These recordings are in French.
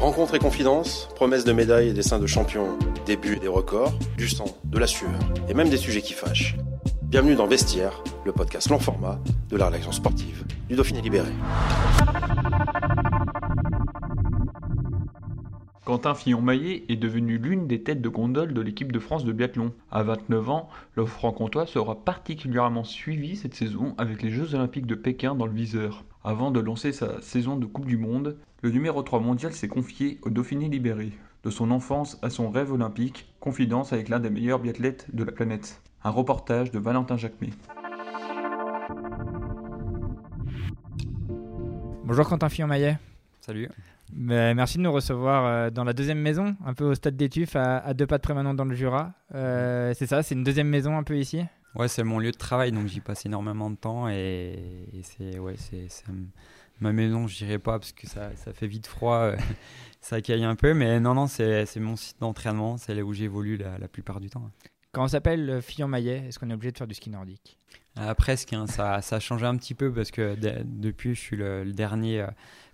Rencontre et confidence, promesses de médailles et dessins de champions, débuts et des records, du sang, de la sueur et même des sujets qui fâchent. Bienvenue dans Vestiaire, le podcast long format de la rédaction sportive du Dauphiné Libéré. Quentin Fillon-Maillet est devenu l'une des têtes de gondole de l'équipe de France de biathlon. À 29 ans, le franc-comtois sera particulièrement suivi cette saison avec les Jeux Olympiques de Pékin dans le viseur. Avant de lancer sa saison de Coupe du Monde, le numéro 3 mondial s'est confié au Dauphiné libéré. De son enfance à son rêve olympique, confidence avec l'un des meilleurs biathlètes de la planète. Un reportage de Valentin Jacquemet. Bonjour Quentin Fillon-Maillet. Salut. Ben, merci de nous recevoir euh, dans la deuxième maison, un peu au stade des Tuffes, à, à deux pas de Prémanon dans le Jura. Euh, c'est ça, c'est une deuxième maison un peu ici? Ouais, c'est mon lieu de travail, donc j'y passe énormément de temps et, et c'est ouais, c'est ma maison, je dirais pas parce que ça, ça fait vite froid, euh, ça caille un peu, mais non, non, c'est mon site d'entraînement, c'est là où j'évolue la, la plupart du temps. Quand on s'appelle euh, Fillon-Maillet, est-ce qu'on est obligé de faire du ski nordique? Euh, presque, hein, ça, ça a changé un petit peu parce que de- depuis, je suis le, le dernier euh,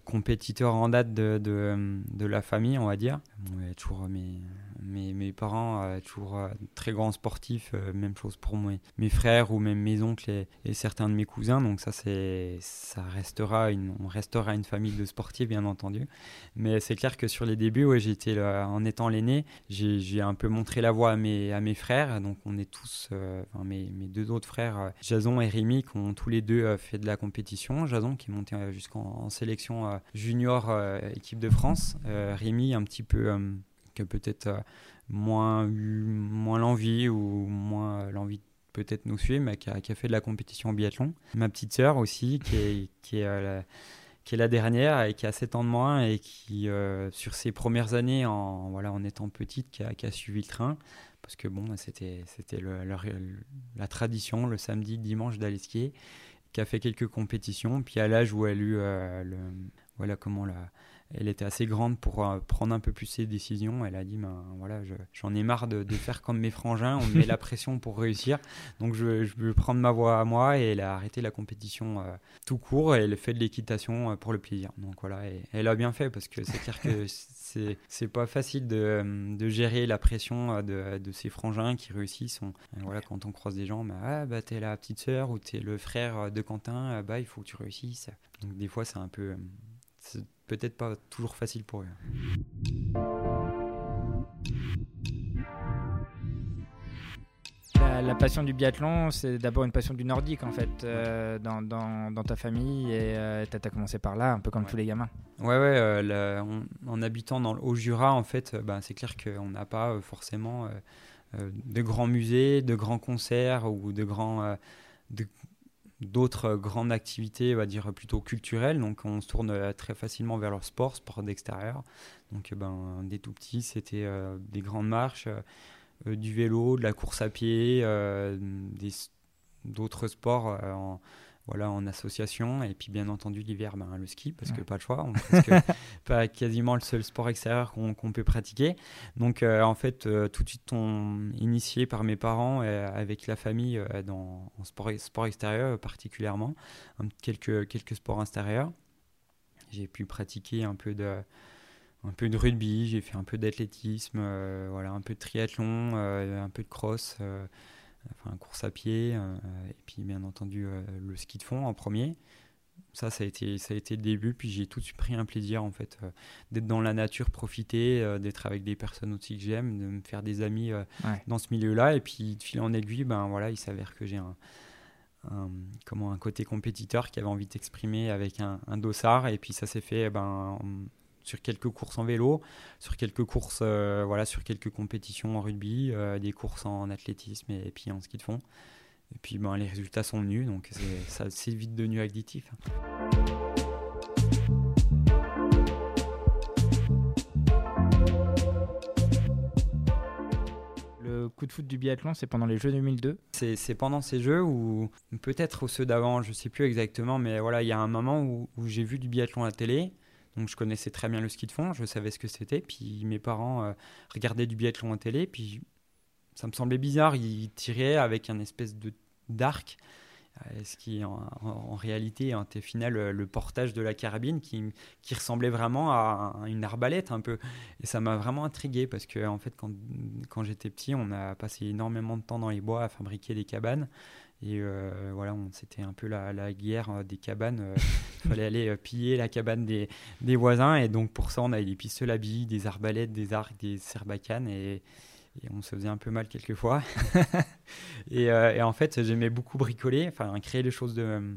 compétiteur en date de, de, de la famille, on va dire. Bon, il y a toujours mes, mes, parents, euh, toujours euh, très grands sportifs, euh, même chose pour moi, mes frères ou même mes oncles et, certains de mes cousins. Donc ça, ça restera une, on restera une famille de sportifs, bien entendu. Mais c'est clair que sur les débuts, ouais, en étant l'aîné, j'ai, un peu montré la voie à mes, frères. Donc on est tous, mes, mes deux autres frères, Jason et Rémi, qui ont tous les deux fait de la compétition. Jason qui est monté jusqu'en en sélection junior équipe de France. Rémi un petit peu, qui a peut-être euh, moins eu moins l'envie ou moins l'envie de peut-être nous suivre, mais qui a, fait de la compétition en biathlon. Ma petite sœur aussi, qui est, qui est euh, la, qui est la dernière et qui a 7 ans de moins et qui, euh, sur ses premières années, en, voilà, en étant petite, qui a, suivi le train. Parce que bon, c'était le- le- la tradition, le samedi, dimanche, d'aller skier. Qui a fait quelques compétitions. Puis à l'âge où elle a eu euh, le, voilà comment la, elle était assez grande pour euh, prendre un peu plus ses décisions. Elle a dit, ben voilà, je- j'en ai marre de, de faire comme mes frangins. On me met la pression pour réussir. Donc je, je veux prendre ma voie à moi. Et elle a arrêté la compétition euh, tout court et elle fait de l'équitation euh, pour le plaisir. Donc voilà, et elle a bien fait parce que c'est clair que c'est pas facile de, de gérer la pression de, de ces frangins qui réussissent. On- voilà, quand on croise des gens, bah, ah, bah t'es la petite sœur ou t'es le frère de Quentin, bah il faut que tu réussisses. Donc des fois c'est un peu, peut-être pas toujours facile pour eux. la, la passion du biathlon, c'est d'abord une passion du nordique en fait, euh, dans, dans, dans ta famille. Et tu as commencé par là, un peu comme Ouais. tous les gamins. Ouais, ouais, euh, la- on- en habitant dans le Haut-Jura, en fait, euh, ben, c'est clair qu'on n'a pas euh, forcément euh, euh, de grands musées, de grands concerts ou de grands. euh, de- d'autres grandes activités, on va dire plutôt culturelles. Donc on se tourne euh, très facilement vers le sport, sport d'extérieur. Donc euh, ben, des tout petits, c'était euh, des grandes marches, du vélo, de la course à pied, d'autres sports voilà, en association. Et puis bien entendu l'hiver, ben, le ski, parce que pas le choix. On- pas quasiment le seul sport extérieur qu'on peut pratiquer. Donc euh, en fait, euh, tout de suite, on initié par mes parents euh, avec la famille euh, dans en sport, sport extérieur particulièrement, Un- quelques, quelques sports extérieurs. J'ai pu pratiquer un peu de un peu de rugby, j'ai fait un peu d'athlétisme, voilà, un peu de triathlon, un peu de cross, enfin course à pied, euh, et puis bien entendu euh, le ski de fond en premier. Ça, ça a été, ça a été le début, puis j'ai tout de suite pris un plaisir en fait euh, d'être dans la nature, profiter, euh, d'être avec des personnes aussi que j'aime, de me faire des amis euh, Ouais. dans ce milieu-là, et puis de fil en aiguille, ben voilà, il s'avère que j'ai un, un- comment un côté compétiteur qui avait envie de s'exprimer avec un, un dossard, et puis ça s'est fait ben sur quelques courses en vélo, sur quelques courses, euh, voilà, sur quelques compétitions en rugby, euh, des courses en athlétisme et, puis en ski de fond. Et puis ben, les résultats sont venus, donc c'est, ça vite devenu additif. Le coup de foot du biathlon, c'est pendant les Jeux 2002 C'est, pendant ces Jeux ou peut-être ceux d'avant, je ne sais plus exactement, mais voilà, il y a un moment où, où j'ai vu du biathlon à la télé. Donc je connaissais très bien le ski de fond, je savais ce que c'était. Puis mes parents euh, regardaient du biathlon à télé, puis ça me semblait bizarre. Ils tiraient avec un espèce de d'arc, euh, ce qui en, réalité était final le, portage de la carabine qui, qui, ressemblait vraiment à une arbalète un peu. Et ça m'a vraiment intrigué parce que en fait quand, quand j'étais petit, on a passé énormément de temps dans les bois à fabriquer des cabanes. Et euh, voilà, c'était un peu la, la, guerre euh, des cabanes. Euh, il fallait aller piller la cabane des, des, voisins. Et donc, pour ça, on avait des pistolets à billes, des arbalètes, des arcs, des serbacanes. Et, on se faisait un peu mal quelquefois. et, et, en fait, j'aimais beaucoup bricoler, enfin, créer les choses de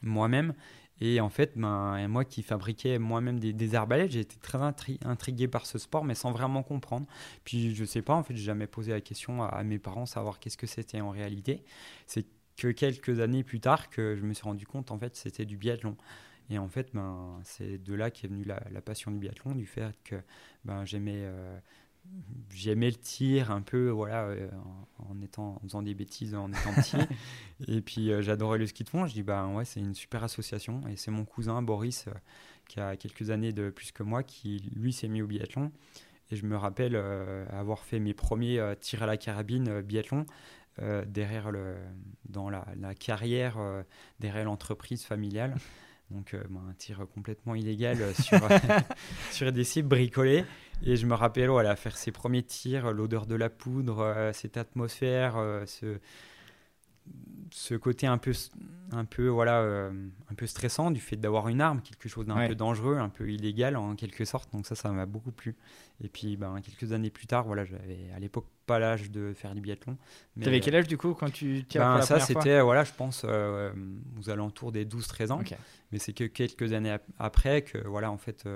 moi-même. Et en fait, ben, moi qui fabriquais moi-même des, des, arbalètes, j'ai été très intrigué par ce sport, mais sans vraiment comprendre. Puis je sais pas, en fait, j'ai jamais posé la question à, mes parents, savoir qu'est-ce que c'était en réalité. C'est que quelques années plus tard que je me suis rendu compte, en fait, c'était du biathlon. Et en fait, ben, c'est de là qu'est venue la, passion du biathlon, du fait que ben, j'aimais euh, j'aimais le tir un peu voilà euh, en, étant en faisant des bêtises en étant petit. Et puis euh, j'adorais le ski de fond. Je dis bah ouais c'est une super association. Et c'est mon cousin Boris euh, qui a quelques années de plus que moi qui lui s'est mis au biathlon. Et je me rappelle avoir fait mes premiers tirs à la carabine biathlon derrière le dans la, la carrière derrière l'entreprise familiale donc bah, un tir complètement illégal sur, sur des cibles bricolées. Et je me rappelle, voilà, faire ses premiers tirs, l'odeur de la poudre, euh, cette atmosphère, euh, ce, ce côté un peu, un peu, voilà, euh, un peu stressant du fait d'avoir une arme, quelque chose d'un peu dangereux, un peu illégal en quelque sorte. Donc ça, ça m'a beaucoup plu. Et puis, ben, quelques années plus tard, voilà, j'avais à l'époque pas l'âge de faire du biathlon. Tu avais quel âge du coup quand tu tires ben, Ça, c'était, voilà, je pense, aux alentours des 12-13 ans. Mais c'est que quelques années après que, voilà, en fait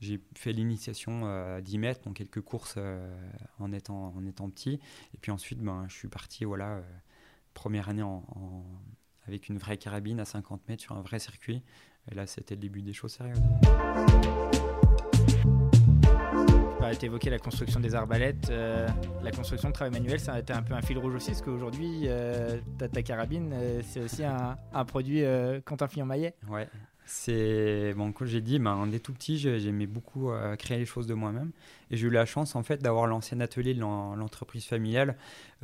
j'ai fait l'initiation à 10 mètres, donc quelques courses euh, en, étant, en étant petit. Et puis ensuite, ben, je suis parti, voilà, euh, première année en, avec une vraie carabine à 50 mètres sur un vrai circuit. Et là, c'était le début des choses sérieuses. Tu as évoqué la construction des arbalètes. Euh, la construction de travail manuel, ça a été un peu un fil rouge aussi, parce qu'aujourd'hui, ta, ta, carabine, c'est aussi un, un produit Quentin Fillon-Maillet. Ouais, c'est bon, comme j'ai dit, ben, dès tout petit, j'aimais beaucoup euh, créer les choses de moi-même. Et j'ai eu la chance en fait d'avoir l'ancien atelier de l'entreprise familiale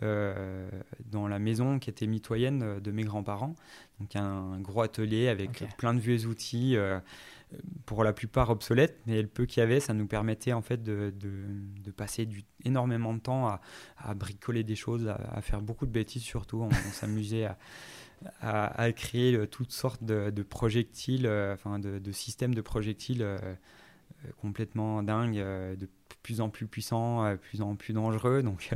euh, dans la maison qui était mitoyenne de mes grands-parents. Donc un gros atelier avec plein de vieux outils, euh, pour la plupart obsolètes, mais le peu qu'il y avait, ça nous permettait en fait de, de, passer énormément de temps à, à bricoler des choses, à, faire beaucoup de bêtises surtout. on s'amusait à à, créer euh, toutes sortes de, projectiles, euh, enfin de, systèmes de projectiles euh, complètement dingues, de plus en plus puissants, de plus en plus dangereux. Donc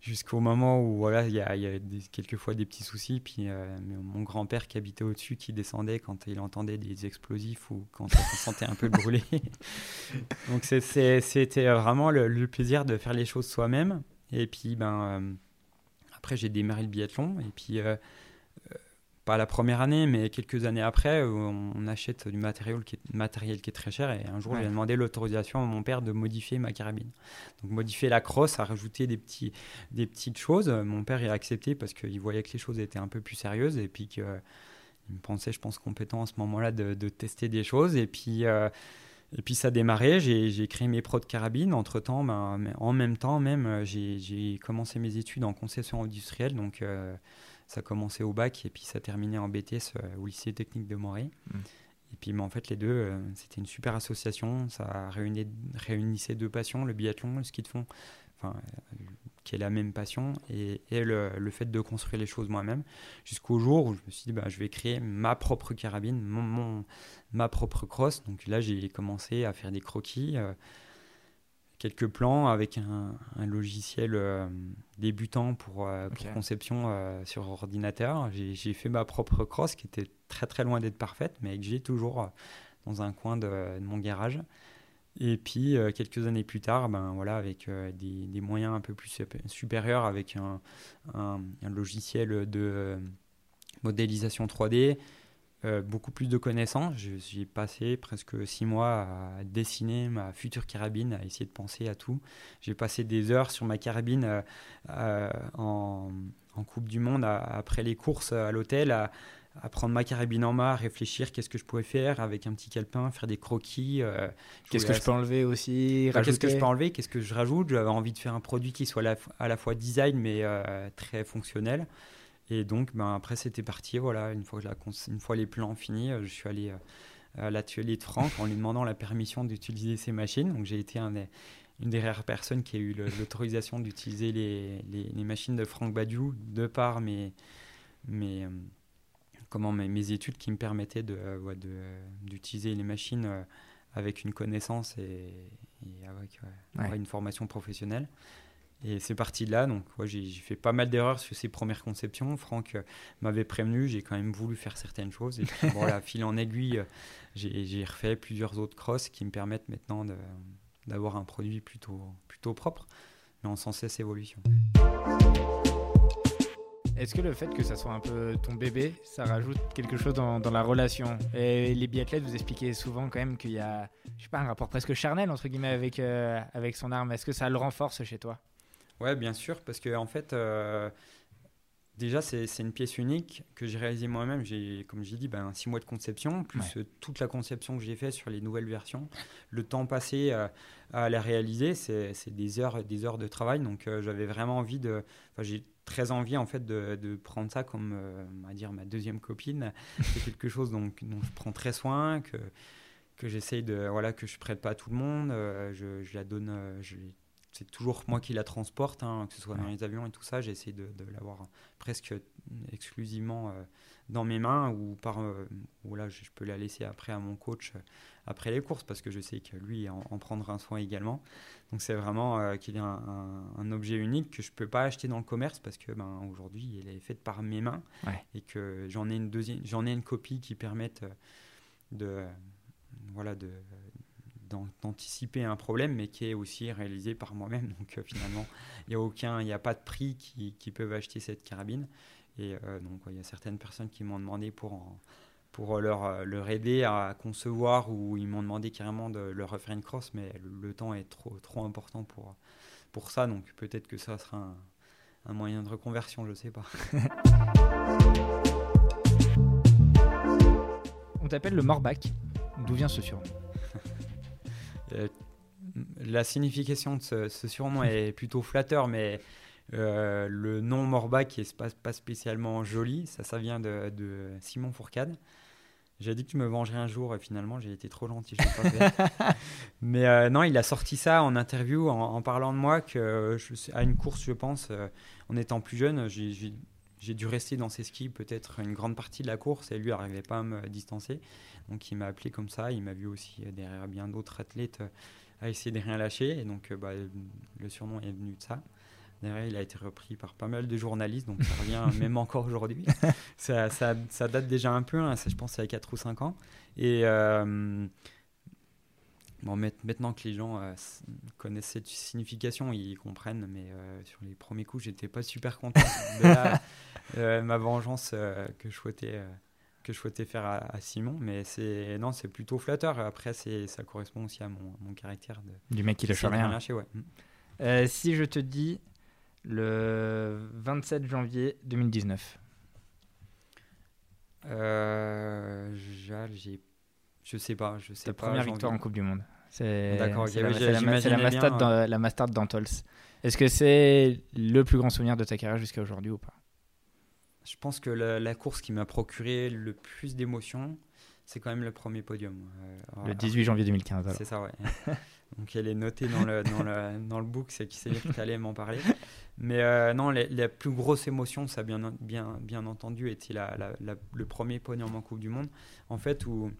jusqu'au moment où voilà, il y a, y a des petits soucis. Puis mon grand-père qui habitait au-dessus, qui descendait quand il entendait des explosifs ou quand on sentait un peu brûler. Donc c'était vraiment le, le, plaisir de faire les choses soi-même. Et puis ben après j'ai démarré le biathlon et puis pas la première année, mais quelques années après, on, achète du matériel qui, est, matériel qui est très cher. Et un jour, j'ai demandé l'autorisation à mon père de modifier ma carabine. Donc, modifier la crosse, à rajouter des, petits, des petites choses. Mon père, il a accepté parce qu'il voyait que les choses étaient un peu plus sérieuses et puis qu'il me pensait, je pense, compétent à ce moment-là de, tester des choses. Et puis. Euh, et puis ça a démarré, j'ai créé mes pros de carabine. Entre-temps, ben, en même temps, même, j'ai commencé mes études en concession industrielle. Donc, euh, ça commençait au bac et puis ça terminait en BTS euh, au lycée technique de Morée. Mm. Et puis mais en fait les deux, euh, c'était une super association, ça réunissait, réunissait deux passions, le biathlon, le ski de fond, enfin, euh, qui est la même passion, et, le, fait de construire les choses moi-même, jusqu'au jour où je me suis dit, bah, je vais créer ma propre carabine, mon, ma propre crosse. Donc là j'ai commencé à faire des croquis quelques plans avec un, logiciel euh, débutant pour, euh, conception euh, sur ordinateur. J'ai fait ma propre crosse qui était très très loin d'être parfaite, mais que j'ai toujours dans un coin de, mon garage. Et puis, quelques années plus tard, ben, voilà, avec des, des, moyens un peu plus supérieurs, avec un, un, un logiciel de modélisation 3D, euh, beaucoup plus de connaissances. J'ai passé presque six mois à dessiner ma future carabine, à essayer de penser à tout. J'ai passé des heures sur ma carabine euh, euh, en, Coupe du Monde, après les courses à l'hôtel, à, prendre ma carabine en main, à réfléchir qu'est-ce que je pouvais faire avec un petit calepin, faire des croquis. qu'est-ce que je peux enlever aussi Qu'est-ce que je peux enlever Qu'est-ce que je rajoute? J'avais envie de faire un produit qui soit à la fois design mais très fonctionnel. Et donc, ben, après, c'était parti. Voilà, une fois, la, une fois les plans finis, euh, je suis allé euh, à l'atelier de Franck en lui demandant la permission d'utiliser ces machines. Donc, j'ai été un une des rares personnes qui a eu l'autorisation d'utiliser les, les, machines de Franck Badiou de par mes, mes, euh, comment, mes, mes, études qui me permettaient d'utiliser de, les machines avec une connaissance et, avec une formation professionnelle. Et c'est parti de là. Donc, j'ai fait pas mal d'erreurs sur ces premières conceptions. Franck euh, m'avait prévenu, j'ai quand même voulu faire certaines choses. Et puis, voilà, fil en aiguille, euh, j'ai refait plusieurs autres crosses qui me permettent maintenant d'avoir un produit plutôt, plutôt propre, mais en sans cesse évolution. Est-ce que le fait que ça soit un peu ton bébé, ça rajoute quelque chose dans, dans la relation? Et les biathlètes, vous expliquez souvent quand même qu'il y a, je sais pas, un rapport presque charnel entre guillemets avec, euh, avec son arme. Est-ce que ça le renforce chez toi? Ouais, bien sûr, parce que en fait, euh, déjà, c'est une pièce unique que j'ai réalisée moi-même. J'ai, comme j'ai dit, ben, six mois de conception, plus euh, toute la conception que j'ai faite sur les nouvelles versions. Le temps passé euh, à la réaliser, c'est des heures, des heures de travail. Donc, j'avais vraiment envie de. j'ai très envie en fait de, de prendre ça comme on va dire ma deuxième copine c'est quelque chose dont, dont, je prends très soin que que j'essaye de voilà que je prête pas à tout le monde je, je, la donne je c'est toujours moi qui la transporte, hein, que ce soit dans les avions et tout ça. J'essaie de, de l'avoir presque exclusivement euh, dans mes mains ou par euh, ou là je, peux la laisser après à mon coach euh, après les courses parce que je sais que lui en, prendra un soin également. Donc c'est vraiment qu'il y a un, objet unique que je peux pas acheter dans le commerce parce que ben, aujourd'hui elle est faite par mes mains et que j'en ai une deuxième j'en ai une copie qui permette de voilà de d'anticiper un problème, mais qui est aussi réalisé par moi-même. Donc euh, finalement, il n'y a a pas de prix qui, qui, peuvent acheter cette carabine. Et euh, donc il y a certaines personnes qui m'ont demandé pour pour leur, euh, leur aider à concevoir ou ils m'ont demandé carrément de leur refaire une crosse, mais le, temps est trop trop important pour pour ça. Donc peut-être que ça sera un, un moyen de reconversion, je sais pas. On t'appelle le Morbac. D'où vient ce surnom? La signification de ce, surnom est plutôt flatteur, mais euh, le nom Morba qui est pas, pas, spécialement joli, ça, ça vient de, Simon Fourcade. J'ai dit que tu me vengerais un jour et finalement j'ai été trop gentil, pas. Mais euh, non, il a sorti ça en interview en, parlant de moi que à une course, je pense, en étant plus jeune, j'ai dû rester dans ses skis peut-être une grande partie de la course et lui n'arrivait pas à me distancer. Donc il m'a appelé comme ça, il m'a vu aussi euh, derrière bien d'autres athlètes euh, à essayer de rien lâcher. Et donc euh, bah, le surnom est venu de ça. Derrière, il a été repris par pas mal de journalistes, donc ça revient même encore aujourd'hui. Ça, ça, ça, date déjà un peu, hein, je pense à 4 ou 5 ans. Et bon, maintenant que les gens connaissent cette signification, ils comprennent, mais sur les premiers coups, j'étais pas super content de ma vengeance que je souhaitais que je souhaitais faire à, Simon, mais c'est non, c'est plutôt flatteur. Après, c'est ça correspond aussi à mon, mon caractère de, du mec qui lâche rien. Ouais. Mm. Euh, si je te dis le 27 janvier 2019. Euh, j'ai, je sais pas, je sais Ta pas. Première victoire en Coupe du Monde. C'est D'accord, la, la, la, Mastard d'Antols. Est-ce que c'est le plus grand souvenir de ta carrière jusqu'à aujourd'hui ou pas? Je pense que la, course qui m'a procuré le plus d'émotions, c'est quand même le premier podium. Euh, le 18 janvier 2015. C'est ça, ouais. Donc elle est notée dans le, dans le, dans le book, c'est qui sait que tu allais m'en parler. Mais euh, non, la, plus grosse émotion, ça bien, bien, bien entendu, était la, le premier podium en Coupe du Monde. En fait, où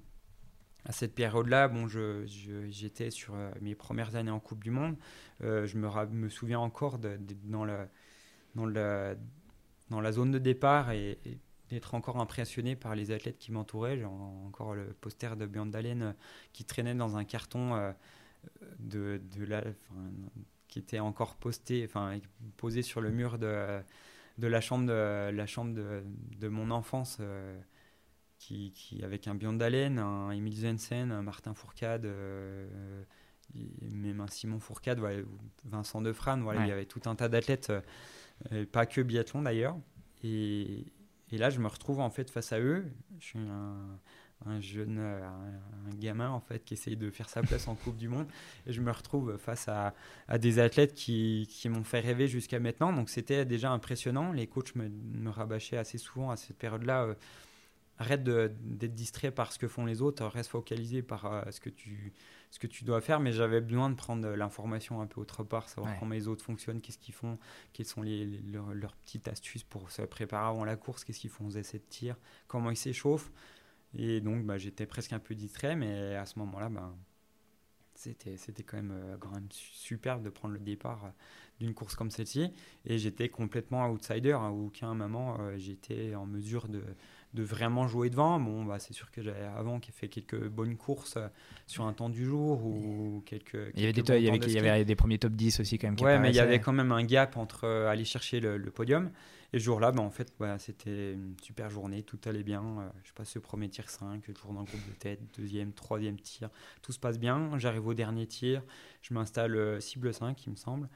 à cette période-là, bon, j'étais je, j'étais sur euh, mes premières années en Coupe du Monde. je me, me souviens encore de, dans le dans le dans la zone de départ et, d'être encore impressionné par les athlètes qui m'entouraient. J'ai encore le poster de Björn Dalen euh, qui traînait dans un carton euh, de, de la, qui était encore posté, enfin posé sur le mur de, de la chambre de, la chambre de, de mon enfance, euh, qui, qui, avec un Biondalen, un Emile Zensen, un Martin Fourcade, euh, même un Simon Fourcade, voilà, Vincent Defrane, voilà, il y avait tout un tas d'athlètes, euh, pas que biathlon d'ailleurs. Et, et, là, je me retrouve en fait face à eux. Je suis un, un jeune euh, un, gamin en fait qui essaye de faire sa place en Coupe du Monde et je me retrouve face à, à des athlètes qui, qui m'ont fait rêver jusqu'à maintenant donc c'était déjà impressionnant les coachs me, me, rabâchaient assez souvent à cette période là euh, arrête d'être distrait par ce que font les autres reste focalisé par euh, ce que tu ce que tu dois faire mais j'avais besoin de prendre l'information un peu autre part savoir ouais. comment les autres fonctionnent qu'est-ce qu'ils font quelles sont les, les leurs, leurs, petites astuces pour se préparer avant la course qu'est-ce qu'ils font aux essais de tir comment ils s'échauffent et donc, bah, j'étais presque un peu distrait, mais à ce moment-là, bah, c'était, c'était quand, même, euh, quand même superbe de prendre le départ euh, d'une course comme celle-ci. Et j'étais complètement outsider. À aucun moment, euh, j'étais en mesure de, de vraiment jouer devant. Bon, bah, c'est sûr que j'avais avant qui fait quelques bonnes courses euh, sur un temps du jour ou quelques. quelques il y avait des, il y avait, il y avait des premiers top 10 aussi quand même. Qui ouais, mais il y avait quand même un gap entre euh, aller chercher le, le podium. Et ce jour-là, bah, en fait, bah, c'était une super journée, tout allait bien. Euh, je passe le premier tir 5, toujours dans le groupe de tête, deuxième, troisième tir, tout se passe bien. J'arrive au dernier tir, je m'installe cible 5, il me semble.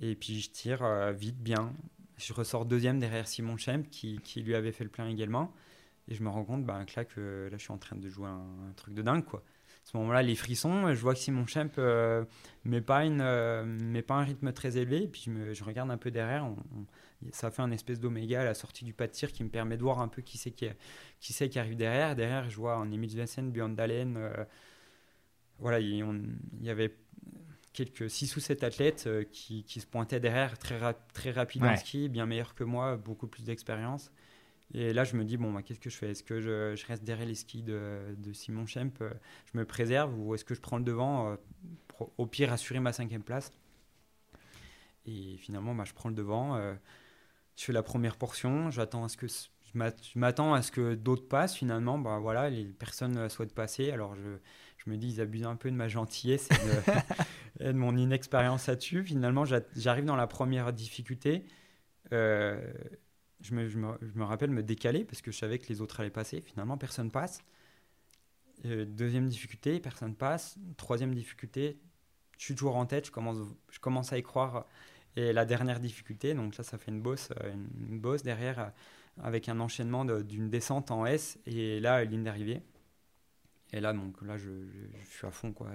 Et puis je tire vite, bien. Je ressors deuxième derrière Simon Schemp, qui, qui, lui avait fait le plein également. Et je me rends compte bah, que là, que là, je suis en train de jouer un, truc de dingue, quoi à ce moment-là, les frissons, je vois que Simon Schemp euh, met, pas euh, met pas un rythme très élevé. Et puis je, regarde un peu derrière. On, on, ça fait un espèce d'oméga à la sortie du pas de tir qui me permet de voir un peu qui c'est qui, qui, qui arrive derrière. Derrière, je vois un Emile Vincent, Björn Dalen. Euh, voilà, il, y avait quelques 6 ou 7 athlètes euh, qui, qui, se pointaient derrière, très, ra très rapides ouais. en ski, bien meilleurs que moi, beaucoup plus d'expérience. Et là, je me dis, bon, bah, qu'est-ce que je fais? Est-ce que je, je, reste derrière les skis de, de Simon Schemp Je me préserve ou est-ce que je prends le devant euh, pour, Au pire, assurer ma cinquième place? Et finalement, bah, je prends le devant. Euh, je fais la première portion. J'attends à ce que je m'attends à ce que d'autres passent. Finalement, bah, voilà, les personnes souhaitent passer. Alors, je, je me dis, ils abusent un peu de ma gentillesse et de, de mon inexpérience là-dessus. Finalement, j'arrive dans la première difficulté. Euh, je me, rappelle me décaler parce que je savais que les autres allaient passer. Finalement, personne passe. Euh, deuxième difficulté, personne passe. Troisième difficulté, je suis toujours en tête, je commence, à y croire. Et la dernière difficulté, donc là, ça fait une bosse, une, bosse derrière avec un enchaînement d'une descente en S et là, ligne d'arrivée. Et là, donc là, je, suis à fond, quoi.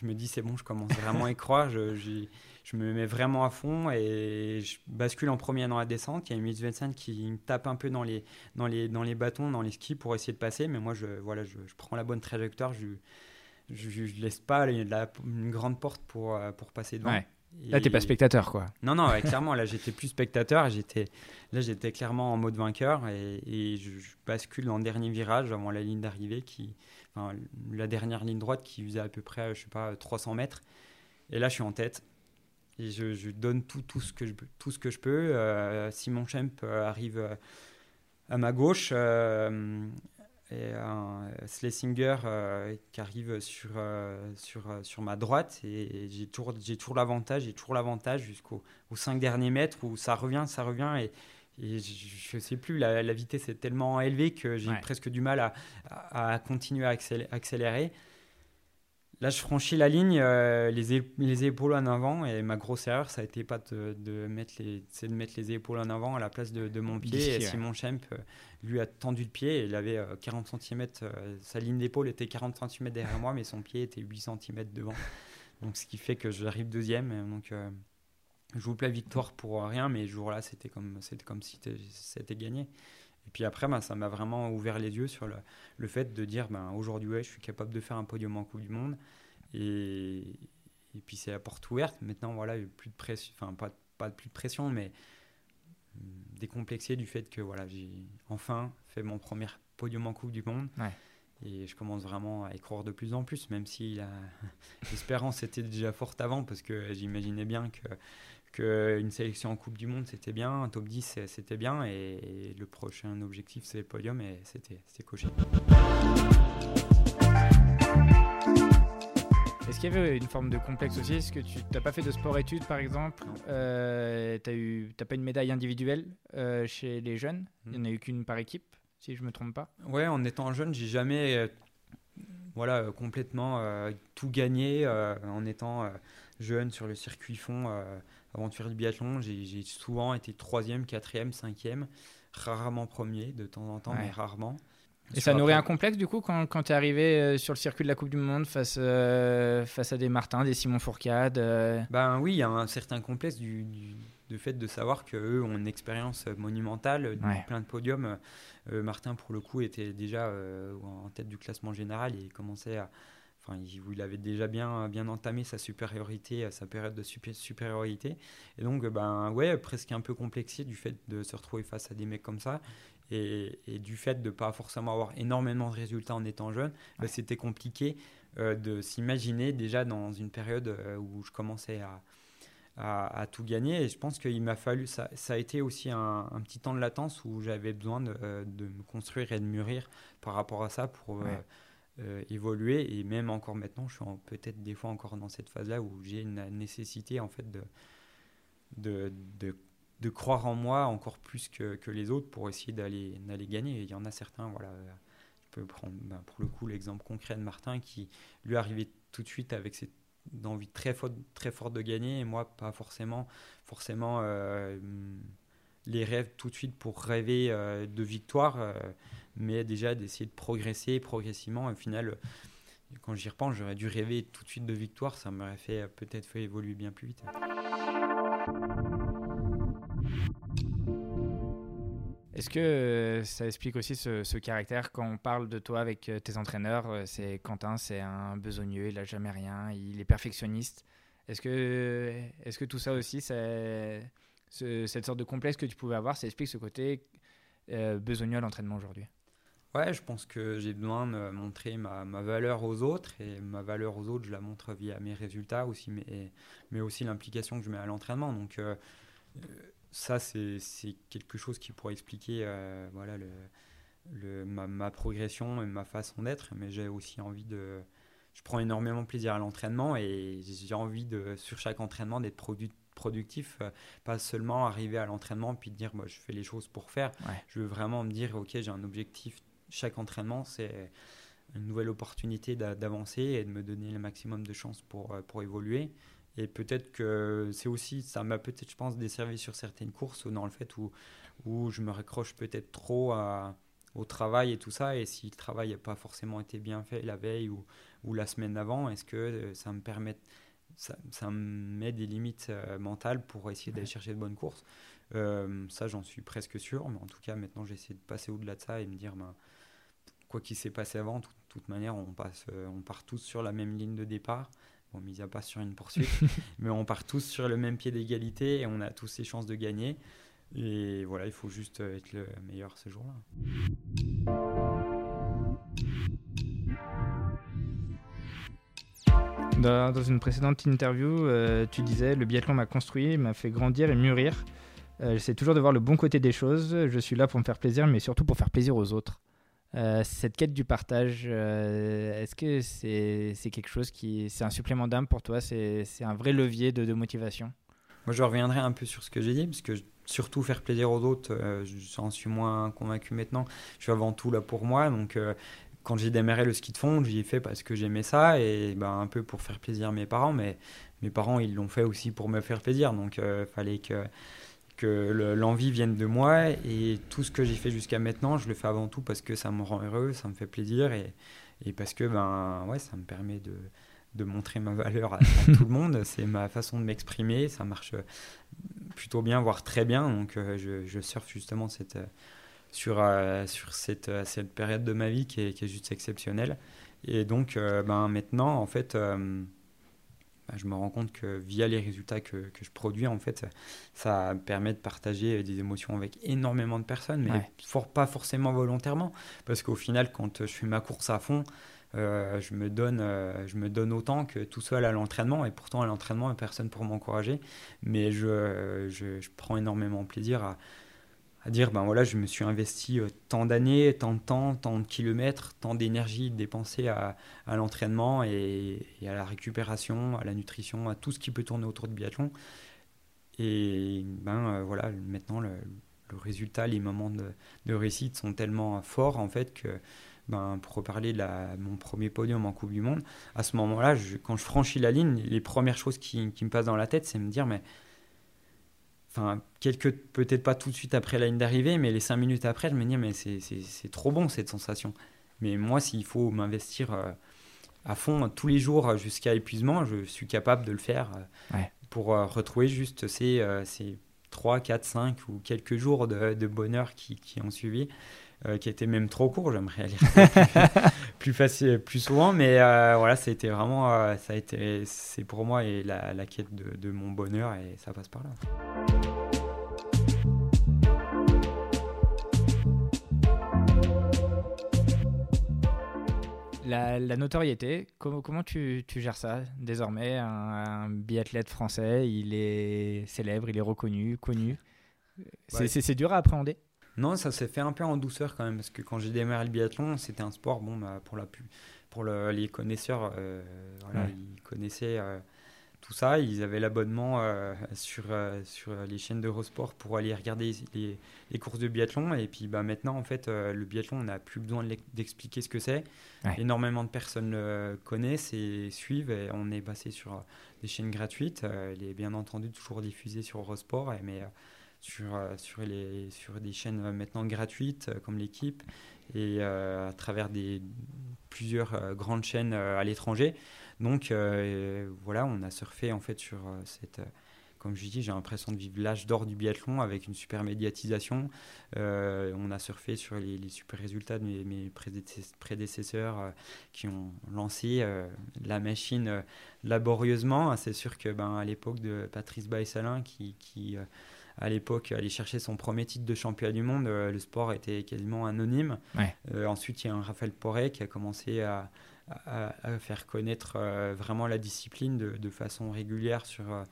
Je me dis, c'est bon, je commence vraiment à y croire. Je, je, me mets vraiment à fond et je bascule en premier dans la descente. Il y a Emile Svensson qui me tape un peu dans les, dans, les, dans les bâtons, dans les skis pour essayer de passer. Mais moi, je, voilà, je, je prends la bonne trajectoire. Je ne laisse pas la, une grande porte pour, pour passer devant. Ouais. Là, t'es pas spectateur, quoi. Non, non, ouais, clairement, là, j'étais plus spectateur. J'étais, là, j'étais clairement en mode vainqueur et, et je, je, bascule dans le dernier virage avant la ligne d'arrivée, qui, la dernière ligne droite qui faisait à peu près, je sais pas, 300 mètres. Et là, je suis en tête je, donne tout, tout, ce que je, peux. Euh, Simon Schemp arrive à ma gauche. Euh, et un euh, qui arrive sur, euh, sur, euh, sur ma droite et j'ai toujours, j'ai toujours l'avantage, j'ai toujours l'avantage jusqu'aux 5 derniers mètres où ça revient, ça revient et, et je ne sais plus, la, la, vitesse est tellement élevée que j'ai ouais. presque du mal à, à, à continuer à accélérer. Là, je franchis la ligne, euh, les, les, épaules en avant, et ma grosse erreur, ça a été pas de, de mettre les, de mettre les épaules en avant à la place de, de mon pied. Ici, et Simon ouais. Schemp, euh, lui, a tendu le pied, et il avait euh, 40 cm, sa ligne d'épaule était 40 cm derrière moi, mais son pied était 8 cm devant. Donc, ce qui fait que j'arrive deuxième. Donc, euh, je vous plais victoire pour rien, mais ce jour-là, c'était comme, comme si c'était gagné. Et puis après, ben, ça m'a vraiment ouvert les yeux sur le, le fait de dire ben, aujourd'hui, ouais, je suis capable de faire un podium en Coupe du Monde. Et, et puis c'est la porte ouverte. Maintenant, voilà, plus de pression, enfin, pas, pas plus de pression, mais décomplexé du fait que voilà, j'ai enfin fait mon premier podium en Coupe du Monde. Ouais. Et je commence vraiment à y croire de plus en plus, même si l'espérance était déjà forte avant, parce que j'imaginais bien que qu'une sélection en Coupe du Monde, c'était bien, un top 10, c'était bien, et, le prochain objectif, c'est le podium, et c'était coché. Est-ce qu'il y avait une forme de complexe aussi? Est-ce que tu n'as pas fait de sport-études par exemple? Euh, Tu n'as pas une médaille individuelle euh, chez les jeunes? Il n'y en a eu qu'une par équipe, si je ne me trompe pas. Ouais, en étant jeune, j'ai jamais euh, voilà, complètement tout gagné. en étant jeune sur le circuit fond, avant de faire du biathlon, j'ai souvent été troisième, quatrième, cinquième, rarement premier de temps en temps, mais rarement. Et ça nourrit un complexe du coup quand, quand tu es arrivé euh, sur le circuit de la Coupe du Monde face, euh, face à des Martins, des Simon Fourcade euh? Ben oui, il y a un certain complexe du, du, fait de savoir qu'eux ont une expérience monumentale, plein de podiums. Martin, pour le coup, était déjà en tête du classement général et commençait à. Enfin, il, avait déjà bien, bien entamé sa supériorité, sa période de supériorité. Et donc, ben ouais, presque un peu complexé du fait de se retrouver face à des mecs comme ça et, du fait de ne pas forcément avoir énormément de résultats en étant jeune, bah, c'était compliqué euh, de s'imaginer déjà dans une période euh, où je commençais à, à, tout gagner. Et je pense qu'il m'a fallu, ça, ça, a été aussi un, petit temps de latence où j'avais besoin de, euh, de, me construire et de mûrir par rapport à ça pour évoluer. Et même encore maintenant, je suis peut-être des fois encore dans cette phase-là où j'ai une nécessité en fait de, de, de de croire en moi encore plus que, que les autres pour essayer d'aller gagner. il y en a certains, voilà, je peux prendre ben, pour le coup l'exemple concret de Martin qui lui arrivait tout de suite avec cette envie très forte, très forte de gagner et moi pas forcément, forcément euh, les rêves tout de suite pour rêver euh, de victoire, euh, mais déjà d'essayer de progresser progressivement. Au final, quand j'y repense, j'aurais dû rêver tout de suite de victoire, ça m'aurait fait peut-être fait évoluer bien plus vite. Est-ce que euh, ça explique aussi ce, caractère quand on parle de toi avec euh, tes entraîneurs? Euh, C'est Quentin, c'est un besogneux, il n'a jamais rien, il est perfectionniste. Est-ce que, est que tout ça aussi, cette sorte de complexe que tu pouvais avoir, ça explique ce côté besogneux à l'entraînement aujourd'hui? Ouais, je pense que j'ai besoin de montrer ma, valeur aux autres et ma valeur aux autres, je la montre via mes résultats aussi, mais, mais aussi l'implication que je mets à l'entraînement. Donc, ça, c'est quelque chose qui pourrait expliquer euh, voilà, le, ma, progression et ma façon d'être. Mais j'ai aussi envie de. Je prends énormément plaisir à l'entraînement et j'ai envie, de, sur chaque entraînement, d'être productif, euh, pas seulement arriver à l'entraînement puis dire moi, je fais les choses pour faire. Je veux vraiment me dire ok, j'ai un objectif. Chaque entraînement, c'est une nouvelle opportunité d'avancer et de me donner le maximum de chances pour, euh, pour évoluer. Et peut-être que c'est aussi, ça m'a peut-être, je pense, desservi sur certaines courses dans le fait où, où je me raccroche peut-être trop au travail et tout ça. Et si le travail n'a pas forcément été bien fait la veille ou, ou la semaine d'avant, est-ce que euh, ça me permet, ça, ça, me met des limites euh, mentales pour essayer d'aller chercher de bonnes courses? Euh, Ça, j'en suis presque sûr. Mais en tout cas, maintenant, j'essaie de passer au-delà de ça et me dire, ben, quoi qu'il s'est passé avant, de toute manière, on, passe, on part tous sur la même ligne de départ. Bon, mis à pas sur une poursuite, mais on part tous sur le même pied d'égalité et on a tous les chances de gagner. Et voilà, il faut juste être le meilleur ce jour-là. Dans, une précédente interview, euh, tu disais le biathlon m'a construit, m'a fait grandir et mûrir. Euh, J'essaie toujours de voir le bon côté des choses. Je suis là pour me faire plaisir, mais surtout pour faire plaisir aux autres. Euh, cette quête du partage, euh, est-ce que c'est quelque chose qui. C'est un supplément d'âme pour toi? C'est un vrai levier de, motivation? Moi, je reviendrai un peu sur ce que j'ai dit, parce que surtout faire plaisir aux autres, euh, j'en suis moins convaincu maintenant. Je suis avant tout là pour moi. Donc, quand j'ai démarré le ski de fond, j'y ai fait parce que j'aimais ça et ben, un peu pour faire plaisir à mes parents. Mais mes parents, ils l'ont fait aussi pour me faire plaisir. Donc, il fallait que que l'envie vienne de moi et tout ce que j'ai fait jusqu'à maintenant, je le fais avant tout parce que ça me rend heureux, ça me fait plaisir et, et parce que ben, ouais, ça me permet de, de montrer ma valeur à, tout le monde. C'est ma façon de m'exprimer, ça marche plutôt bien, voire très bien. Donc euh, je, je surfe justement cette, sur, euh, sur cette, cette période de ma vie qui est, qui est juste exceptionnelle. Et donc euh, ben, maintenant, en fait je me rends compte que via les résultats que, que, je produis, en fait, ça permet de partager des émotions avec énormément de personnes, mais pas forcément volontairement. Parce qu'au final, quand je fais ma course à fond, euh, je, me donne, euh, je me donne autant que tout seul à l'entraînement. Et pourtant, à l'entraînement, il n'y a personne pour m'encourager. Mais je, je, je, prends énormément plaisir à, à dire ben voilà, je me suis investi euh, tant d'années, tant de temps, tant de kilomètres, tant d'énergie dépensée à, l'entraînement et, à la récupération, à la nutrition, à tout ce qui peut tourner autour de biathlon. Et ben euh, voilà, maintenant le, résultat, les moments de, de, réussite sont tellement forts en fait que ben, pour reparler de mon premier podium en Coupe du Monde, à ce moment-là, quand je franchis la ligne, les premières choses qui, qui me passent dans la tête, c'est me dire mais enfin, quelques, peut-être pas tout de suite après la ligne d'arrivée, mais les cinq minutes après, je me dis, mais c'est trop bon cette sensation. Mais moi, s'il faut m'investir euh, à fond tous les jours jusqu'à épuisement, je suis capable de le faire euh, pour euh, retrouver juste ces, ces 3, 4, 5 ou quelques jours de, de bonheur qui, qui, ont suivi. Qui étaient même trop courts, j'aimerais aller plus, plus, facile, plus souvent, mais voilà, ça a été vraiment, ça a été, c'est pour moi et la, la quête de, de mon bonheur et ça passe par là. La, notoriété, comment, comment tu, tu, gères ça désormais? Un, biathlète français, il est célèbre, il est reconnu, connu. C'est dur à appréhender? Non, ça s'est fait un peu en douceur quand même, parce que quand j'ai démarré le biathlon, c'était un sport, bon, bah, pour, la, pour le, les connaisseurs, euh, voilà, ils connaissaient euh, tout ça. Ils avaient l'abonnement euh, sur, sur les chaînes d'Eurosport pour aller regarder les, les, courses de biathlon. Et puis bah, maintenant, en fait, le biathlon, on n'a plus besoin d'expliquer ce que c'est. Énormément de personnes le connaissent et suivent. Et on est passé sur des chaînes gratuites. il est bien entendu toujours diffusé sur Eurosport, mais sur, sur, les, sur des chaînes maintenant gratuites comme l'équipe et à travers des, plusieurs grandes chaînes à l'étranger. Donc euh, voilà, on a surfé en fait sur euh, cette euh, comme je dis, j'ai l'impression de vivre l'âge d'or du biathlon avec une super médiatisation. on a surfé sur les, super résultats de mes, prédécesseurs qui ont lancé la machine laborieusement. C'est sûr que ben, à l'époque de Patrice Baïsalin, qui, qui à l'époque allait chercher son premier titre de champion du monde, le sport était quasiment anonyme. ensuite, il y a un Raphaël Porret qui a commencé à, à, faire connaître euh, vraiment la discipline de, de façon régulière sur, euh,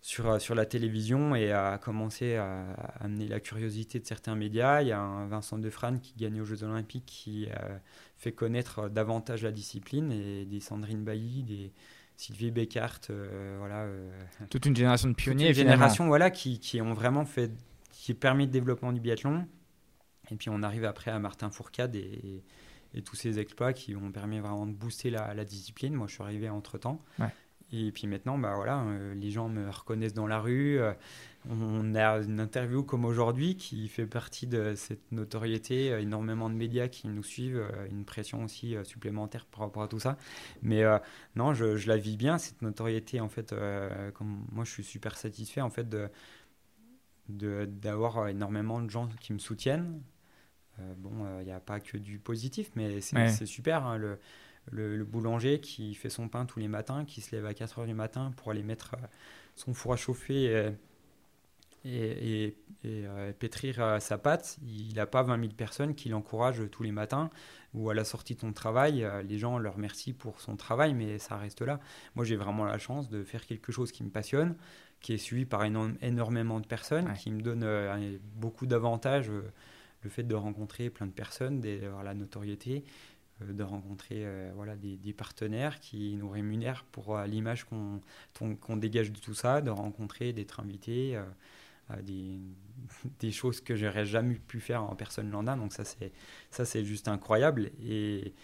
sur, euh, sur la télévision et à commencer à, amener la curiosité de certains médias. Il y a un Vincent Defrane qui gagne aux Jeux Olympiques qui fait connaître davantage la discipline et des Sandrine Bailly, des Sylvie Beckart, voilà. toute une génération de pionniers. Toute une génération voilà, qui, qui ont vraiment fait, qui permis le développement du biathlon. Et puis on arrive après à Martin Fourcade et, et tous ces exploits qui ont permis vraiment de booster la, la discipline. Moi, je suis arrivé entre temps. Et puis maintenant, bah voilà, euh, les gens me reconnaissent dans la rue. Euh, on a une interview comme aujourd'hui qui fait partie de cette notoriété. Euh, énormément de médias qui nous suivent, une pression aussi supplémentaire par rapport à tout ça. Mais non, je, je, la vis bien cette notoriété. En fait, comme moi, je suis super satisfait en fait de d'avoir énormément de gens qui me soutiennent euh, bon, il euh, n'y a pas que du positif, mais c'est super. Hein, le, le, boulanger qui fait son pain tous les matins, qui se lève à 4 heures du matin pour aller mettre euh, son four à chauffer et, et, pétrir sa pâte, il n'a pas 20 000 personnes qui l'encouragent tous les matins ou à la sortie de ton travail. les gens leur remercient pour son travail, mais ça reste là. Moi, j'ai vraiment la chance de faire quelque chose qui me passionne, qui est suivi par énormément de personnes, qui me donne beaucoup d'avantages le fait de rencontrer plein de personnes, d'avoir la notoriété, euh, de rencontrer euh, voilà, des, partenaires qui nous rémunèrent pour euh, l'image qu'on dégage de tout ça, de rencontrer, d'être invité des, des, choses que j'aurais jamais pu faire en personne lambda. Donc ça, c'est juste incroyable. Et,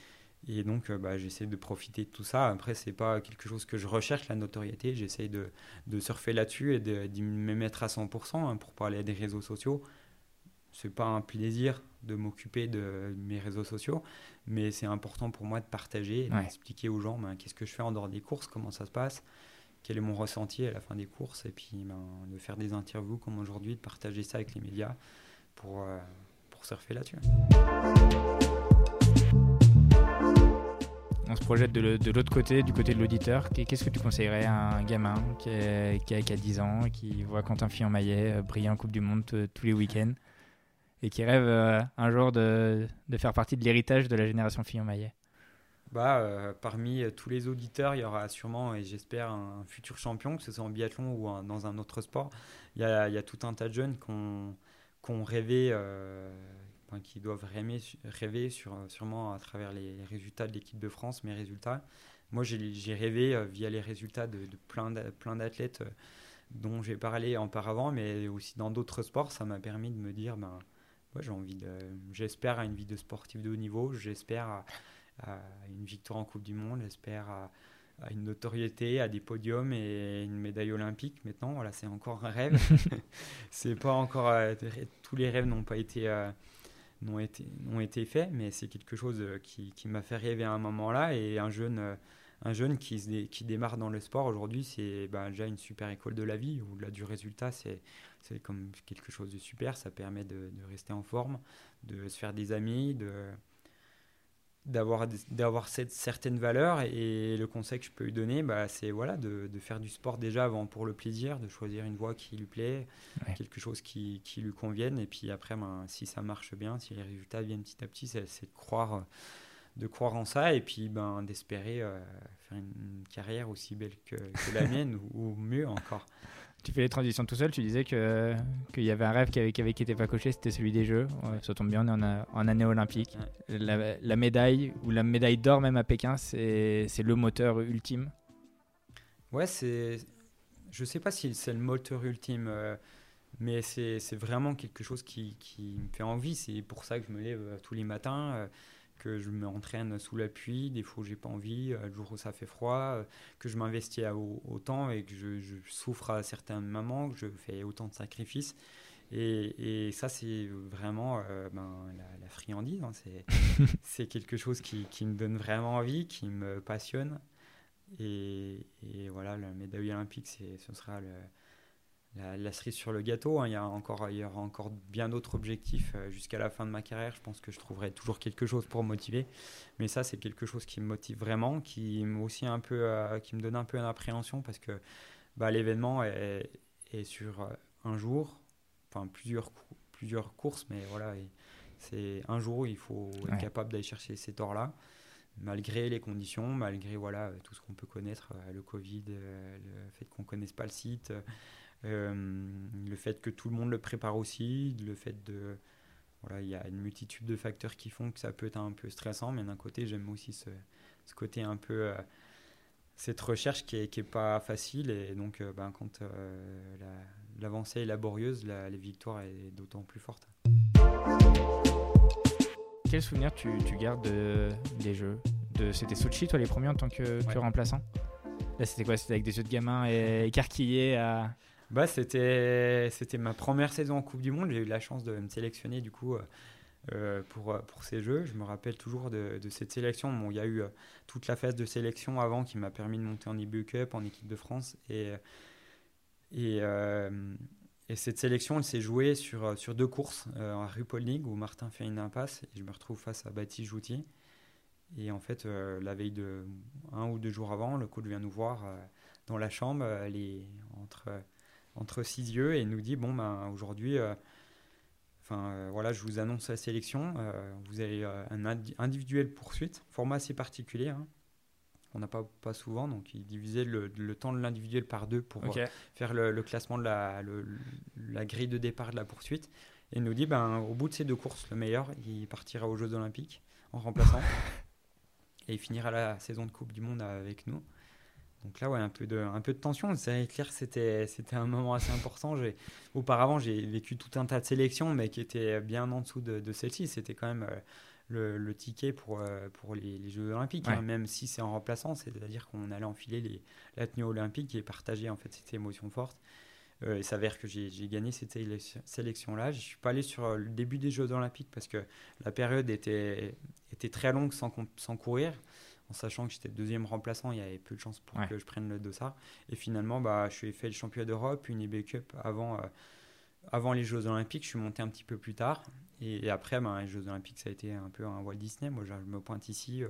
et donc, bah, j'essaie de profiter de tout ça. Après, c'est pas quelque chose que je recherche, la notoriété. J'essaie de, de, surfer là-dessus et d'y me mettre à 100% hein, pour parler des réseaux sociaux c'est pas un plaisir de m'occuper de mes réseaux sociaux, mais c'est important pour moi de partager et d'expliquer aux gens ben, qu'est-ce que je fais en dehors des courses, comment ça se passe, quel est mon ressenti à la fin des courses, et puis ben, de faire des interviews comme aujourd'hui, de partager ça avec les médias pour, euh, surfer là-dessus. On se projette de l'autre côté, du côté de l'auditeur. Qu'est-ce que tu conseillerais à un gamin qui, a, qui, a, 10 ans, qui voit Quentin Fillon-Maillet euh, briller en Coupe du Monde tous les week-ends et qui rêve euh, un jour de, de, faire partie de l'héritage de la génération Fillon-Maillet? Bah, euh, Parmi euh, tous les auditeurs, il y aura sûrement, et j'espère, un futur champion, que ce soit en biathlon ou dans un autre sport. Il y, a, tout un tas de jeunes qui ont, rêvait, qui doivent rêver, rêver sur, sûrement à travers les résultats de l'équipe de France, mes résultats. Moi, j'ai rêvé via les résultats de, de plein d'athlètes dont j'ai parlé auparavant, mais aussi dans d'autres sports, ça m'a permis de me dire, ben, j'ai envie de, j'espère à une vie de sportif de haut niveau, j'espère à, une victoire en Coupe du Monde, j'espère à, une notoriété, à des podiums et une médaille olympique. Maintenant, voilà, c'est encore un rêve. c'est pas encore, euh, tous les rêves n'ont pas été, euh, n'ont été, n'ont été faits, mais c'est quelque chose euh, qui, qui m'a fait rêver à un moment là et un jeune un jeune qui, qui démarre dans le sport aujourd'hui, c'est ben, déjà une super école de la vie. Au-delà du résultat, c'est comme quelque chose de super. Ça permet de, rester en forme, de se faire des amis, de d'avoir d'avoir cette certaine valeur et le conseil que je peux lui donner bah, c'est voilà de, de, faire du sport déjà avant pour le plaisir de choisir une voie qui lui plaît quelque chose qui, qui, lui convienne et puis après ben, si ça marche bien si les résultats viennent petit à petit c'est de croire de croire en ça et puis ben, d'espérer euh, faire une, carrière aussi belle que, la mienne ou, mieux encore. Tu fais les transitions tout seul, tu disais qu'il y avait un rêve qui n'était qui pas coché, c'était celui des Jeux. ça tombe bien, on est en, année olympique. La, médaille, ou la médaille d'or même à Pékin, c'est le moteur ultime Ouais, c'est. Je sais pas si c'est le moteur ultime, euh, mais c'est vraiment quelque chose qui, qui, me fait envie. C'est pour ça que je me lève euh, tous les matins que je m'entraîne sous la pluie, des fois où j'ai pas envie, euh, le jour où ça fait froid, euh, que je m'investis autant et que je, souffre à certains moments, que je fais autant de sacrifices. Et, et ça, c'est vraiment euh, ben, la, friandise. Hein. c'est quelque chose qui, qui, me donne vraiment envie, qui me passionne. Et, et voilà, la médaille olympique, ce sera le, la, cerise sur le gâteau. Hein. Il, y a encore, il y aura encore bien d'autres objectifs euh, jusqu'à la fin de ma carrière. Je pense que je trouverai toujours quelque chose pour me motiver. Mais ça, c'est quelque chose qui me motive vraiment, qui, aussi un peu, euh, qui me donne un peu une appréhension parce que bah, l'événement est, sur euh, un jour, enfin plusieurs, plusieurs courses, mais voilà, c'est un jour où il faut être capable d'aller chercher ces torts-là malgré les conditions, malgré voilà tout ce qu'on peut connaître, le Covid, le fait qu'on ne connaisse pas le site, le fait que tout le monde le prépare aussi, le fait de voilà, il y a une multitude de facteurs qui font que ça peut être un peu stressant, mais d'un côté, j'aime aussi ce, ce, côté un peu. Euh, cette recherche qui est, qui est, pas facile, et donc euh, ben, quand l'avancée est laborieuse, la, les victoires est d'autant plus forte. Quel souvenir tu, tu gardes des Jeux? De, C'était Sochi, toi, les premiers en tant que, que remplaçant? Là, c'était quoi? C'était avec des yeux de gamin et écarquillés à. Bah, c'était, c'était ma première saison en Coupe du Monde. J'ai eu la chance de me sélectionner du coup euh, euh, pour, pour ces Jeux. Je me rappelle toujours de, cette sélection. Bon, il y a eu euh, toute la phase de sélection avant qui m'a permis de monter en IBU Cup, en équipe de France. Et, et, et cette sélection, elle s'est jouée sur, sur deux courses. en RuPaul League où Martin fait une impasse et je me retrouve face à Baptiste Joutier. Et en fait, la veille de un ou deux jours avant, le coach vient nous voir dans la chambre. Est entre entre six yeux et nous dit bon ben aujourd'hui euh, enfin euh, voilà je vous annonce la sélection euh, vous avez un individuel poursuite format assez particulier hein. on n'a pas, pas souvent donc il divisait le, temps de l'individuel par deux pour faire le, classement de la, la grille de départ de la poursuite. Et nous dit ben au bout de ces deux courses le meilleur il partira aux Jeux Olympiques en remplaçant. Et il finira la saison de Coupe du Monde avec nous donc là, ouais, un peu de, un peu de tension. C'est clair que c'était, c'était un moment assez important. J'ai, auparavant, j'ai vécu tout un tas de sélections, mais qui étaient bien en dessous de, celle-ci. C'était quand même euh, le, ticket pour, euh, pour les, Jeux Olympiques, hein, même si c'est en remplaçant. C'est-à-dire qu'on allait enfiler les, la tenue olympique et partager en fait cette émotion forte. Euh, il s'avère que j'ai, gagné cette sélection-là. Je ne suis pas allé sur le début des Jeux Olympiques parce que la période était, était très longue sans, sans courir en sachant que j'étais deuxième remplaçant, il y avait peu de chances pour que je prenne le dossard. Et finalement, bah, je suis fait le championnat d'Europe, une eBay Cup avant, euh, avant les Jeux Olympiques. Je suis monté un petit peu plus tard. Et, après, bah, les Jeux Olympiques, ça a été un peu un Walt Disney. Moi, je me pointe ici. Euh,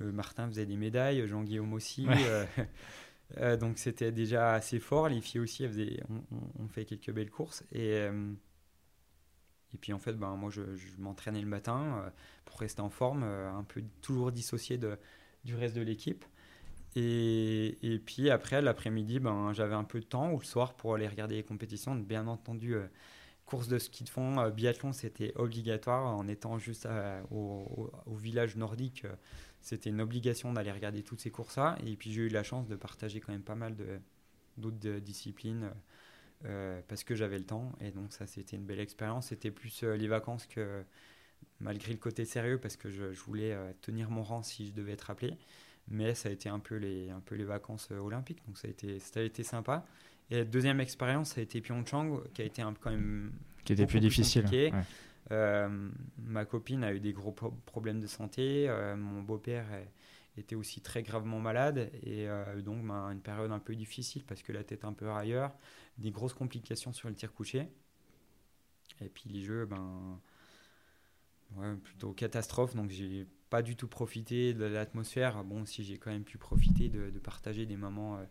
euh, Martin faisait des médailles, Jean-Guillaume aussi. donc c'était déjà assez fort. Les filles aussi, elles on, fait quelques belles courses. Et, et puis en fait, ben, moi, je, m'entraînais le matin pour rester en forme, un peu toujours dissocié de, du reste de l'équipe. Et, et, puis après, l'après-midi, ben, j'avais un peu de temps ou le soir pour aller regarder les compétitions. Bien entendu, euh, course de ski de fond, biathlon, c'était obligatoire. En étant juste au, village nordique, c'était une obligation d'aller regarder toutes ces courses-là. Et puis j'ai eu la chance de partager quand même pas mal d'autres disciplines parce que j'avais le temps. Et donc ça, c'était une belle expérience. C'était plus les vacances que malgré le côté sérieux, parce que je, voulais tenir mon rang si je devais être appelé mais ça a été un peu les, un peu les vacances euh, olympiques, donc ça a été, ça a été sympa. Et la deuxième expérience, ça a été Pyeongchang, qui a été un, quand même. Qui était plus difficile. Euh, ma copine a eu des gros problèmes de santé, euh, mon beau-père était aussi très gravement malade, et donc ben, une période un peu difficile parce que la tête un peu ailleurs, des grosses complications sur le tir couché. Et puis les jeux, ben. Ouais, plutôt catastrophe, donc j'ai pas du tout profité de l'atmosphère. Bon, si j'ai quand même pu profiter de, partager des moments euh,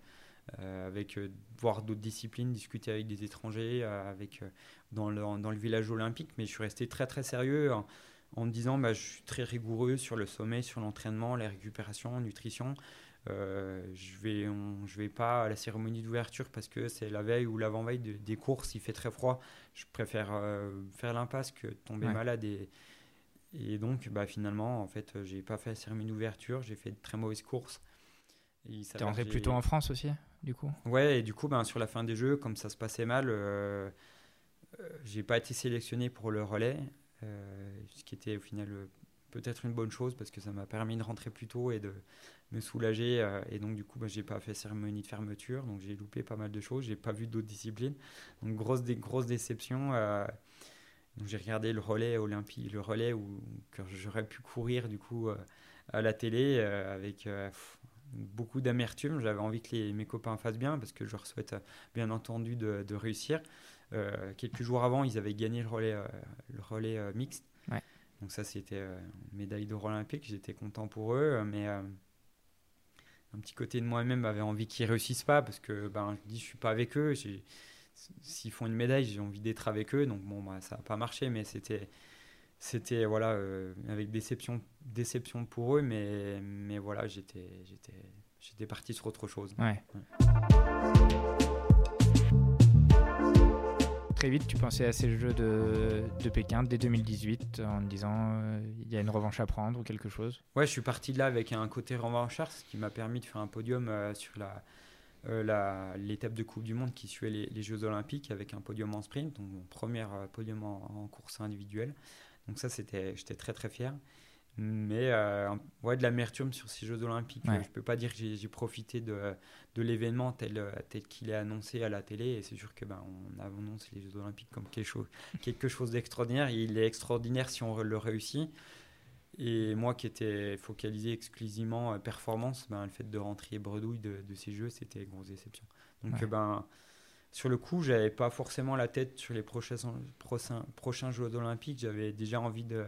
euh, avec, euh, voir d'autres disciplines, discuter avec des étrangers, avec, dans, le, dans le village olympique, mais je suis resté très très sérieux en, me disant bah, je suis très rigoureux sur le sommet, sur l'entraînement, la récupération, nutrition. je vais je vais pas à la cérémonie d'ouverture parce que c'est la veille ou l'avant-veille des courses, il fait très froid. Je préfère faire l'impasse que tomber malade et, et donc, bah, finalement, en fait, j'ai pas fait la cérémonie d'ouverture, j'ai fait de très mauvaises courses. T'es rentré plutôt en France aussi, du coup? Ouais, et du coup, ben, sur la fin des jeux, comme ça se passait mal, euh, euh j'ai pas été sélectionné pour le relais, euh, ce qui était au final euh, peut-être une bonne chose parce que ça m'a permis de rentrer plus tôt et de me soulager. et donc, du coup, ben, j'ai pas fait cérémonie de fermeture, donc j'ai loupé pas mal de choses, j'ai pas vu d'autres disciplines. Donc, grosse, des grosses déceptions j'ai regardé le relais olympique, le relais où que j'aurais pu courir du coup euh, à la télé euh, avec euh, beaucoup d'amertume. J'avais envie que les, mes copains fassent bien parce que je leur souhaite bien entendu de, de réussir. quelques jours avant, ils avaient gagné le relais, le relais mixte. Donc ça, c'était une médaille d'or olympique. J'étais content pour eux, mais un petit côté de moi-même avait envie qu'ils réussissent pas parce que ben, je dis, je suis pas avec eux. J'ai s'ils font une médaille, j'ai envie d'être avec eux. Donc bon, bah, ça n'a pas marché, mais c'était, c'était voilà, euh, avec déception, déception pour eux, mais, mais voilà, j'étais, j'étais, j'étais parti sur autre chose. Très vite, tu pensais à ces Jeux de, de Pékin dès 2018 en te disant euh, il y a une revanche à prendre ou quelque chose? Ouais, je suis parti de là avec un côté revanchard, ce qui m'a permis de faire un podium euh, sur la, l'étape de Coupe du Monde qui suivait les, Jeux Olympiques avec un podium en sprint, donc mon premier euh, podium en, course individuelle. Donc ça, c'était, j'étais très très fier. Mais euh, ouais, de l'amertume sur ces Jeux Olympiques. Je ne peux pas dire que j'ai, profité de, de l'événement tel, tel qu'il est annoncé à la télé. Et c'est sûr que ben, on annonce les Jeux Olympiques comme quelque chose, quelque chose d'extraordinaire. Il est extraordinaire si on le réussit. Et moi qui étais focalisé exclusivement à performance, ben, le fait de rentrer bredouille de, ces jeux, c'était grosse déception. Donc ben, sur le coup, j'avais pas forcément la tête sur les prochains, prochains, prochains Jeux olympiques. J'avais déjà envie de,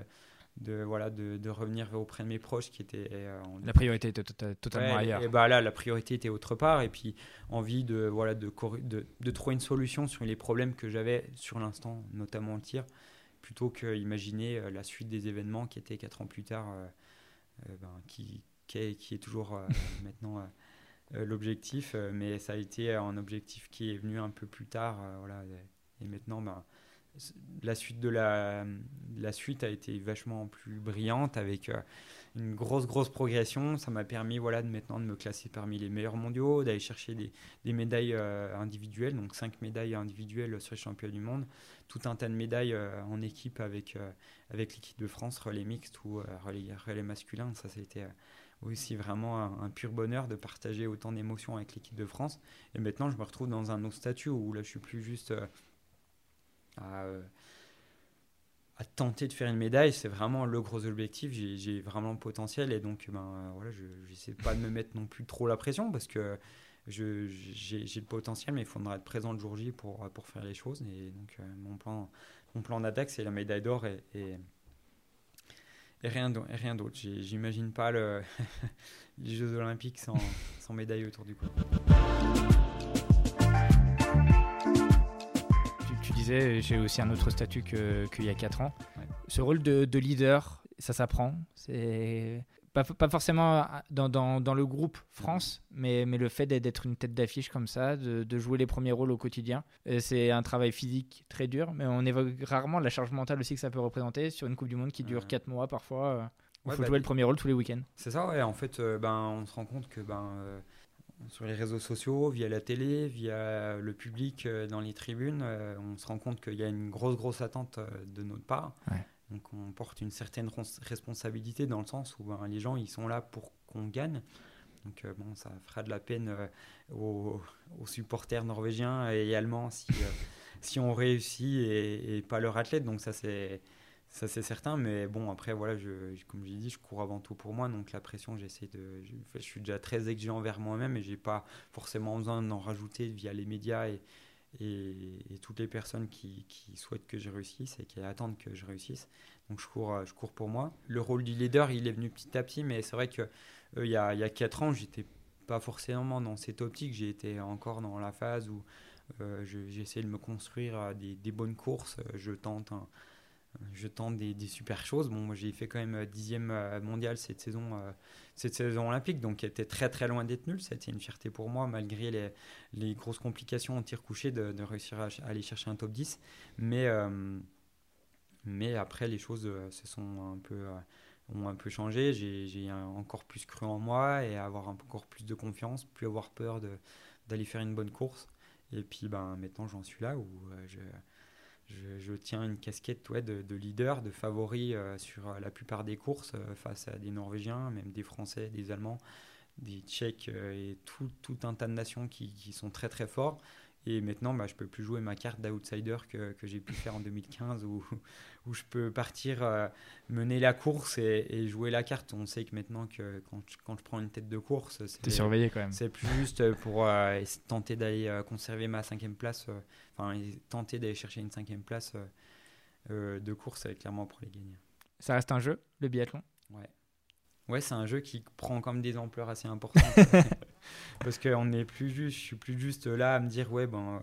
de, voilà, de, de, revenir auprès de mes proches qui étaient... Euh, la priorité était totalement ailleurs. Et bah là, la priorité était autre part. Et puis envie de, voilà, de, de, de trouver une solution sur les problèmes que j'avais sur l'instant, notamment le tir plutôt qu'imaginer euh, la suite des événements qui étaient quatre ans plus tard, euh, euh, ben, qui, est, toujours maintenant l'objectif, mais ça a été un objectif qui est venu un peu plus tard. et maintenant, ben, la suite de la suite a été vachement plus brillante avec une grosse grosse progression ça m'a permis voilà de maintenant de me classer parmi les meilleurs mondiaux d'aller chercher des, des médailles individuelles donc cinq médailles individuelles sur les championnats du monde tout un tas de médailles euh, en équipe avec, euh, avec l'équipe de France, relais mixte ou euh, relais, relais, masculin. Ça, c'était aussi vraiment un, pur bonheur de partager autant d'émotions avec l'équipe de France. Et maintenant, je me retrouve dans un autre statut où là, je suis plus juste à, à, tenter de faire une médaille. C'est vraiment le gros objectif. J'ai vraiment le potentiel et donc, ben, voilà, je n'essaie pas de me mettre non plus trop la pression parce que j'ai le potentiel, mais il faudra être présent le jour J pour, pour faire les choses. Et donc, euh, mon plan, mon plan d'attaque, c'est la médaille d'or et, et, rien d'autre. J'imagine pas le les Jeux Olympiques sans, sans médaille autour du cou. Disais, j'ai aussi un autre statut qu'il y a 4 ans. Ce rôle de, de leader, ça s'apprend. C'est Pas, pas forcément dans, dans, dans, le groupe France, mais, mais le fait d'être une tête d'affiche comme ça, de, de, jouer les premiers rôles au quotidien, c'est un travail physique très dur, mais on évoque rarement la charge mentale aussi que ça peut représenter sur une Coupe du Monde qui dure 4 mois parfois. Il faut bah, jouer le premier rôle tous les week-ends. C'est ça, ouais. En fait, ben, on se rend compte que ben, sur les réseaux sociaux, via la télé, via le public euh, dans les tribunes, euh, on se rend compte qu'il y a une grosse, grosse attente euh, de notre part. Donc on porte une certaine responsabilité dans le sens où ben, les gens, ils sont là pour qu'on gagne. Donc bon, ça fera de la peine aux, supporters norvégiens et allemands si, si on réussit et, et, pas leur athlète. Donc ça, c'est ça, c'est certain, mais bon, après, voilà, je, comme j'ai dit, je cours avant tout pour moi, donc la pression, j'essaie de. Je, suis déjà très exigeant envers moi-même et j'ai pas forcément besoin d'en rajouter via les médias et, et, toutes les personnes qui, qui, souhaitent que je réussisse et qui attendent que je réussisse. Donc je cours, je cours pour moi. Le rôle du leader, il est venu petit à petit, mais c'est vrai que euh, il, y a, y a 4 ans, j'étais pas forcément dans cette optique, j'ai été encore dans la phase où euh, j'essaie de me construire des, des bonnes courses, je tente je tente des, super choses. Bon, moi j'ai fait quand même euh, dixième euh, mondial cette saison, euh, cette saison olympique, donc qui était très très loin d'être nul. C'était une fierté pour moi, malgré les, grosses complications en tir couché, de, de, réussir à, aller chercher un top 10. Mais, mais après, les choses se sont un peu, ont un peu changé. J'ai encore plus cru en moi et avoir encore plus de confiance, plus avoir peur d'aller faire une bonne course. Et puis ben, maintenant, j'en suis là où je je, tiens une casquette ouais, de, leader, de favori euh, sur euh, la plupart des courses euh, face à des Norvégiens, même des Français, des Allemands, des Tchèques et tout, un tas de nations qui sont très très forts. Et maintenant, bah, je ne peux plus jouer ma carte d'outsider que, que j'ai pu faire en 2015 où, où je peux partir euh, mener la course et, jouer la carte. On sait que maintenant, que quand, je, quand je prends une tête de course, c'est surveillé quand même. C'est plus juste pour euh, tenter d'aller euh, conserver ma cinquième place, enfin tenter d'aller chercher une cinquième place de course, clairement pour les gagner. Ça reste un jeu, le biathlon? Ouais. Ouais, c'est un jeu qui prend comme des ampleurs assez importantes. parce qu'on n'est plus juste, je suis plus juste là à me dire, ouais, ben,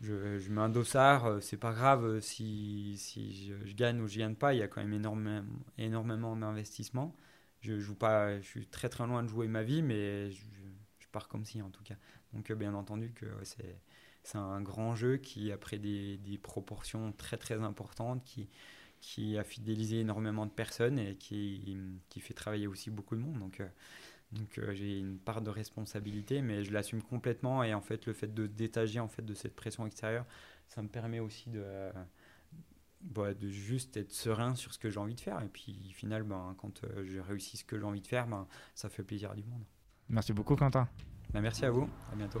je, je mets un dossard, euh, c'est pas grave euh, si, si je, gagne ou je gagne pas, il y a quand même énormément, énormément d'investissement. Je, joue pas, je suis très très loin de jouer ma vie, mais je, pars comme si en tout cas. Donc, euh, bien entendu, que c'est. C'est un grand jeu qui a pris des, des proportions très très importantes, qui, qui a fidélisé énormément de personnes et qui, qui fait travailler aussi beaucoup de monde. Donc, euh, donc euh, j'ai une part de responsabilité, mais je l'assume complètement. Et en fait, le fait de détager en fait, de cette pression extérieure, ça me permet aussi de, bah, de juste être serein sur ce que j'ai envie de faire. Et puis, au final, ben, quand euh, je réussis ce que j'ai envie de faire, ben, ça fait plaisir du monde. Merci beaucoup, Quentin. Ben, merci à vous. À bientôt.